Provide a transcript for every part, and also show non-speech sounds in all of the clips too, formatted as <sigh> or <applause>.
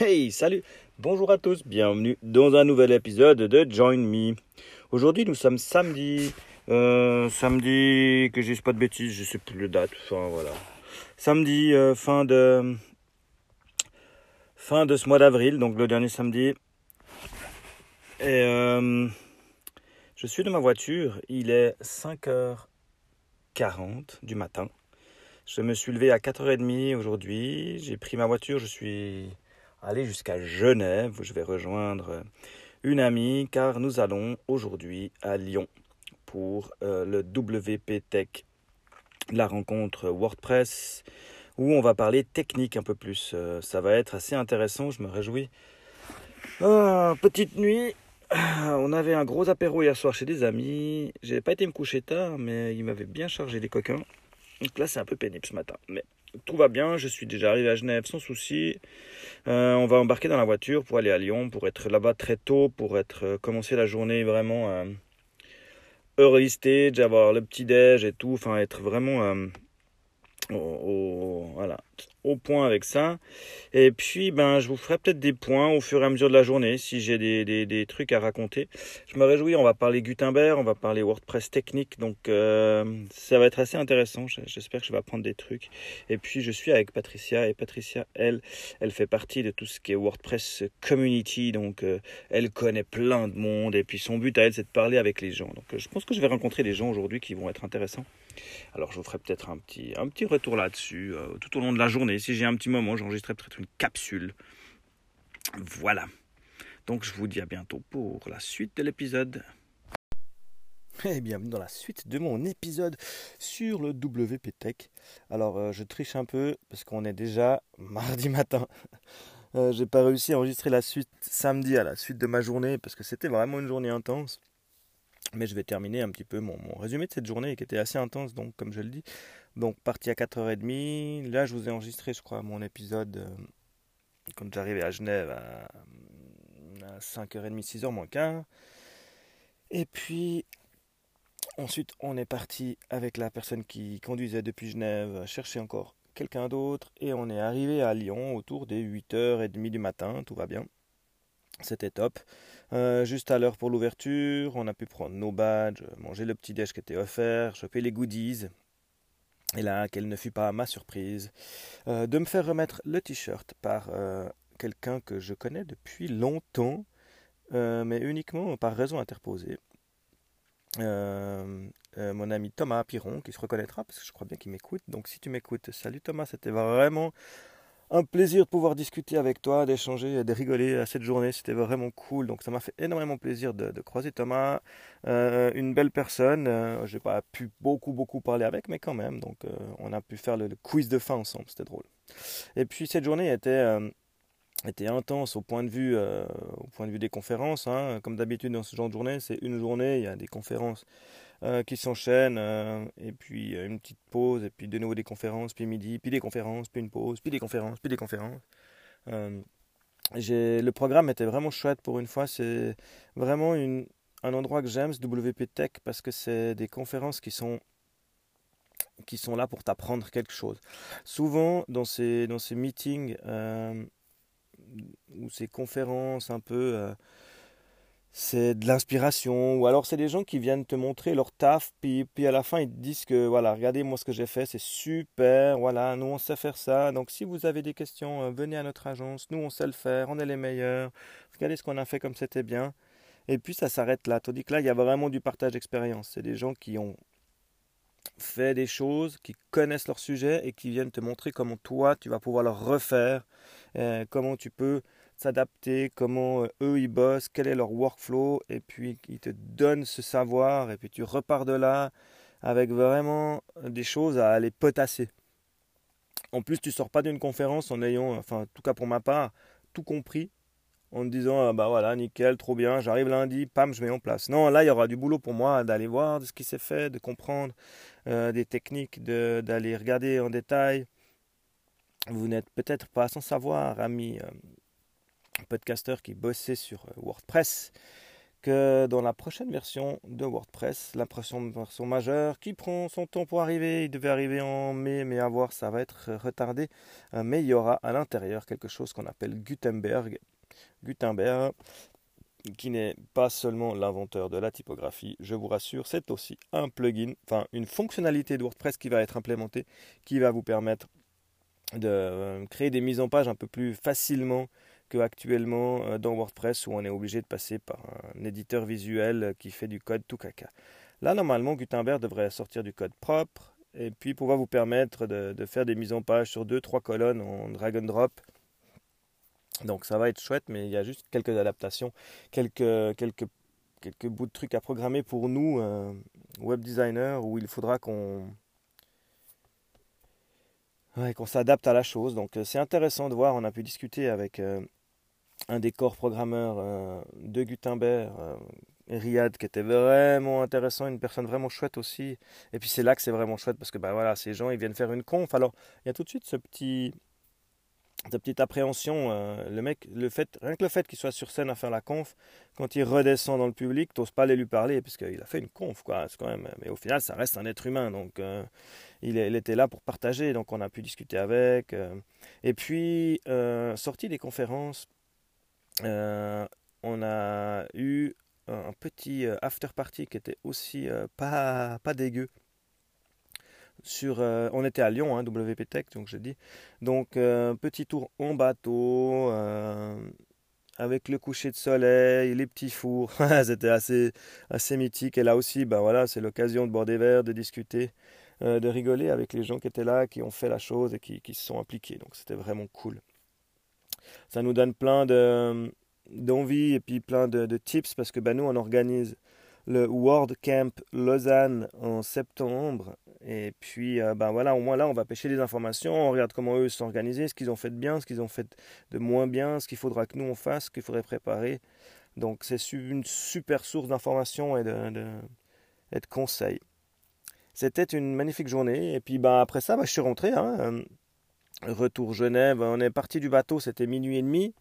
Hey, salut Bonjour à tous, bienvenue dans un nouvel épisode de Join Me. Aujourd'hui, nous sommes samedi. Euh, samedi, que dise pas de bêtises, je sais plus le date. Enfin, voilà. Samedi, euh, fin de... Fin de ce mois d'avril, donc le dernier samedi. Et euh, je suis dans ma voiture, il est 5h40 du matin. Je me suis levé à 4h30 aujourd'hui, j'ai pris ma voiture, je suis aller jusqu'à Genève où je vais rejoindre une amie car nous allons aujourd'hui à Lyon pour euh, le WP Tech, la rencontre WordPress où on va parler technique un peu plus. Euh, ça va être assez intéressant, je me réjouis. Ah, petite nuit, on avait un gros apéro hier soir chez des amis. J'ai pas été me coucher tard, mais ils m'avaient bien chargé les coquins. Donc là, c'est un peu pénible ce matin. Mais tout va bien, je suis déjà arrivé à Genève sans souci. Euh, on va embarquer dans la voiture pour aller à Lyon, pour être là-bas très tôt, pour être euh, commencer la journée vraiment euh, early stage, avoir le petit déj et tout, enfin être vraiment euh, voilà, au point avec ça. Et puis, ben, je vous ferai peut-être des points au fur et à mesure de la journée si j'ai des, des, trucs à raconter. Je me réjouis, on va parler Gutenberg, on va parler WordPress technique, donc euh, ça va être assez intéressant. J'espère que je vais apprendre des trucs. Et puis, je suis avec Patricia, et Patricia, elle, elle fait partie de tout ce qui est WordPress community, donc euh, elle connaît plein de monde, et puis son but à elle, c'est de parler avec les gens. Donc, euh, je pense que je vais rencontrer des gens aujourd'hui qui vont être intéressants. Alors, je vous ferai peut-être un petit, un petit retour là-dessus tout au long de la journée. Si j'ai un petit moment, j'enregistrerai peut-être une capsule. Voilà. Donc, je vous dis à bientôt pour la suite de l'épisode. Et bienvenue dans la suite de mon épisode sur le WP Tech. Alors, euh, je triche un peu parce qu'on est déjà mardi matin. <laughs> Euh, j'ai pas réussi à enregistrer la suite samedi à la suite de ma journée parce que c'était vraiment une journée intense. Mais je vais terminer un petit peu mon, mon résumé de cette journée qui était assez intense, donc comme je le dis. Donc parti à 4h30. Là, je vous ai enregistré, je crois, mon épisode euh, quand j'arrivais à Genève à, à 5h30, 6h moins quart. Et puis ensuite, on est parti avec la personne qui conduisait depuis Genève chercher encore quelqu'un d'autre. Et on est arrivé à Lyon autour des 8h30 du matin. Tout va bien. C'était top. Euh, juste à l'heure pour l'ouverture, on a pu prendre nos badges, manger le petit déj qui était offert, choper les goodies. Et là, quelle ne fut pas ma surprise euh, de me faire remettre le t-shirt par euh, quelqu'un que je connais depuis longtemps, euh, mais uniquement par raison interposée. Mon ami Thomas Piron, qui se reconnaîtra, parce que je crois bien qu'il m'écoute. Donc si tu m'écoutes, salut Thomas, c'était vraiment un plaisir de pouvoir discuter avec toi, d'échanger, de rigoler à cette journée. C'était vraiment cool. Donc ça m'a fait énormément plaisir de, croiser Thomas. Euh, une belle personne. Euh, j'ai pas pu beaucoup beaucoup parler avec, mais quand même. Donc euh, on a pu faire le, quiz de fin ensemble. C'était drôle. Et puis cette journée était intense au point de vue au point de vue des conférences. hein. Comme d'habitude dans ce genre de journée, c'est une journée. Il y a des conférences euh, qui s'enchaînent, euh, et puis euh, une petite pause, et puis de nouveau des conférences, puis midi, puis des conférences, puis une pause, puis des conférences, puis des conférences. Le programme était vraiment chouette pour une fois. C'est vraiment un endroit que j'aime, ce WP Tech, parce que c'est des conférences qui sont, qui sont là pour t'apprendre quelque chose. Souvent, dans ces, dans ces meetings ou ces conférences un peu... c'est de l'inspiration, ou alors c'est des gens qui viennent te montrer leur taf, puis, puis à la fin ils te disent que voilà, regardez moi ce que j'ai fait, c'est super, voilà, nous on sait faire ça, donc si vous avez des questions, euh, venez à notre agence, nous on sait le faire, on est les meilleurs, regardez ce qu'on a fait comme c'était bien, et puis ça s'arrête là, tandis que là il y a vraiment du partage d'expérience, c'est des gens qui ont fait des choses, qui connaissent leur sujet et qui viennent te montrer comment toi tu vas pouvoir leur refaire, euh, comment tu peux s'adapter, comment euh, eux ils bossent, quel est leur workflow, et puis ils te donnent ce savoir, et puis tu repars de là avec vraiment des choses à aller potasser. En plus, tu sors pas d'une conférence en ayant, enfin, en tout cas pour ma part, tout compris, en te disant, ah bah voilà, nickel, trop bien, j'arrive lundi, pam, je mets en place. Non, là, il y aura du boulot pour moi d'aller voir de ce qui s'est fait, de comprendre euh, des techniques, de, d'aller regarder en détail. Vous n'êtes peut-être pas sans savoir, amis euh, podcasteurs qui bossaient sur euh, WordPress, que dans la prochaine version de WordPress, la prochaine version majeure qui prend son temps pour arriver, il devait arriver en mai, mais à voir, ça va être retardé. Euh, mais il y aura à l'intérieur quelque chose qu'on appelle Gutenberg. Gutenberg, qui n'est pas seulement l'inventeur de la typographie, je vous rassure, c'est aussi un plugin, enfin une fonctionnalité de WordPress qui va être implémentée, qui va vous permettre de euh, créer des mises en page un peu plus facilement qu'actuellement euh, dans WordPress où on est obligé de passer par un éditeur visuel qui fait du code tout caca. Là, normalement, Gutenberg devrait sortir du code propre et puis pouvoir vous permettre de, faire des mises en page sur deux, trois colonnes en drag and drop. Donc ça va être chouette, mais il y a juste quelques adaptations, quelques, quelques, quelques bouts de trucs à programmer pour nous, euh, web designers, où il faudra qu'on qu'on s'adapte à la chose. Donc euh, c'est intéressant de voir, on a pu discuter avec un des corps programmeurs euh, de Gutenberg, euh, Riyad, qui était vraiment intéressant, une personne vraiment chouette aussi. Et puis c'est là que c'est vraiment chouette parce que ben voilà, ces gens ils viennent faire une conf. Alors il y a tout de suite ce petit, cette petite appréhension. Euh, le mec, le fait, rien que le fait qu'il soit sur scène à faire la conf, quand il redescend dans le public, t'oses pas aller lui parler parce qu'il a fait une conf quoi. C'est quand même, mais au final ça reste un être humain donc. Il, était là pour partager, donc on a pu discuter avec. et puis, sorti des conférences, on a eu un petit euh, after party qui était aussi euh, pas, pas dégueu. Sur, on était à Lyon, hein, WP Tech, donc j'ai dit. Donc, petit tour en bateau, avec le coucher de soleil, les petits fours. <laughs> C'était assez, assez mythique. Et là aussi, ben c'est l'occasion de boire des verres, de discuter, de rigoler avec les gens qui étaient là, qui ont fait la chose et qui, qui se sont impliqués. Donc, c'était vraiment cool. Ça nous donne plein de d'envie et puis plein de, tips parce que bah, nous on organise le World Camp Lausanne en septembre. Et puis euh, bah, voilà au moins là on va pêcher des informations on regarde comment eux sont organisés ce qu'ils ont fait de bien ce qu'ils ont fait de moins bien ce qu'il faudra que nous on fasse ce qu'il faudrait préparer. Donc c'est une super source d'informations et de, de, conseils. C'était une magnifique journée. Et puis bah, après ça bah, je suis rentré hein, euh, retour Genève on est parti du bateau c'était minuit et demi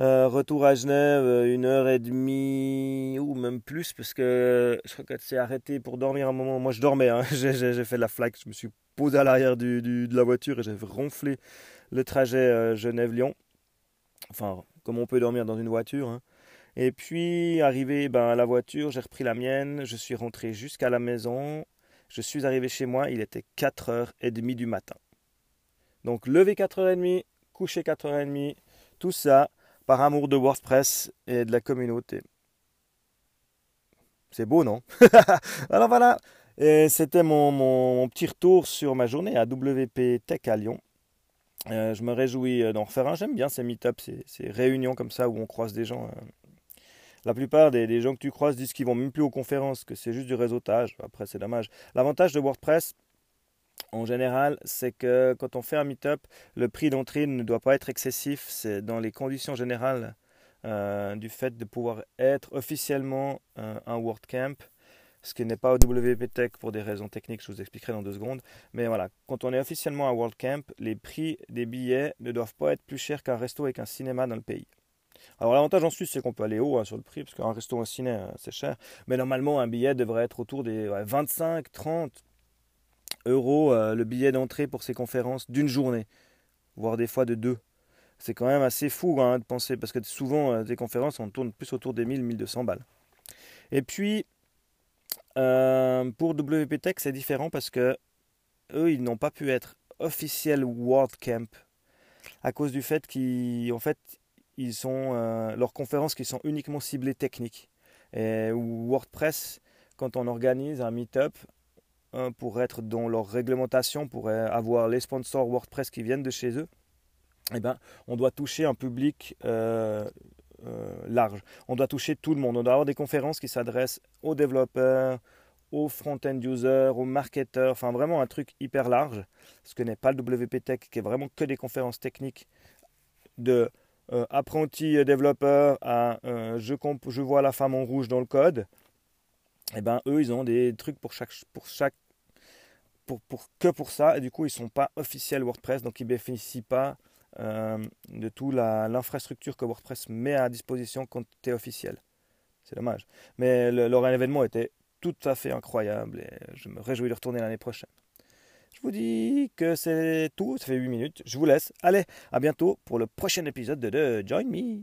euh, retour à Genève, euh, une heure et demie ou même plus, parce que je crois qu'elle s'est arrêtée pour dormir un moment. Moi, je dormais, hein. <laughs> j'ai fait la flaque, je me suis posé à l'arrière de la voiture et j'ai ronflé le trajet euh, Genève-Lyon. Enfin, comme on peut dormir dans une voiture. Hein. Et puis, arrivé ben, à la voiture, j'ai repris la mienne, je suis rentré jusqu'à la maison. Je suis arrivé chez moi, il était 4h30 du matin. Donc, lever 4h30, coucher 4h30, tout ça par amour de WordPress et de la communauté. C'est beau, non? <laughs> Alors voilà, c'était mon, petit retour sur ma journée à WP Tech à Lyon. Euh, je me réjouis euh, d'en refaire un. J'aime bien ces meet-ups, ces, réunions comme ça où on croise des gens. Euh. La plupart des, des, gens que tu croises disent qu'ils vont même plus aux conférences, que c'est juste du réseautage. Après, c'est dommage. L'avantage de WordPress, en général, c'est que quand on fait un meet-up, le prix d'entrée ne doit pas être excessif. C'est dans les conditions générales euh, du fait de pouvoir être officiellement euh, un WordCamp, ce qui n'est pas au WP Tech pour des raisons techniques, je vous expliquerai dans deux secondes. Mais voilà, quand on est officiellement un WordCamp, les prix des billets ne doivent pas être plus chers qu'un resto avec un cinéma dans le pays. Alors l'avantage en Suisse, c'est qu'on peut aller haut hein, sur le prix, parce qu'un resto, un ciné, euh, c'est cher. Mais normalement, un billet devrait être autour des 25, 30, euros euh, le billet d'entrée pour ces conférences d'une journée, voire des fois de deux. C'est quand même assez fou hein, de penser, parce que souvent, euh, des conférences, on tourne plus autour des 1000-1200 balles. Et puis, euh, pour WP Tech, c'est différent parce que eux, ils n'ont pas pu être officiels World Camp à cause du fait qu'en fait, ils sont leurs conférences qui sont uniquement ciblées techniques. Et WordPress, quand on organise un meet-up, pour être dans leur réglementation, pour avoir les sponsors WordPress qui viennent de chez eux, eh ben, on doit toucher un public euh, euh, large. On doit toucher tout le monde. On doit avoir des conférences qui s'adressent aux développeurs, aux front-end users, aux marketeurs, enfin vraiment un truc hyper large, ce que n'est pas le WP Tech, qui est vraiment que des conférences techniques de euh, apprenti développeur à je, vois la femme en rouge dans le code. Eh ben eux, ils ont des trucs pour chaque pour, que pour ça. Et du coup, ils ne sont pas officiels WordPress, donc ils ne bénéficient pas euh, de toute l'infrastructure que WordPress met à disposition quand tu es officiel. C'est dommage. Mais le, leur événement était tout à fait incroyable et je me réjouis de retourner l'année prochaine. Je vous dis que c'est tout, ça fait 8 minutes. Je vous laisse. Allez, à bientôt pour le prochain épisode de, de Join Me.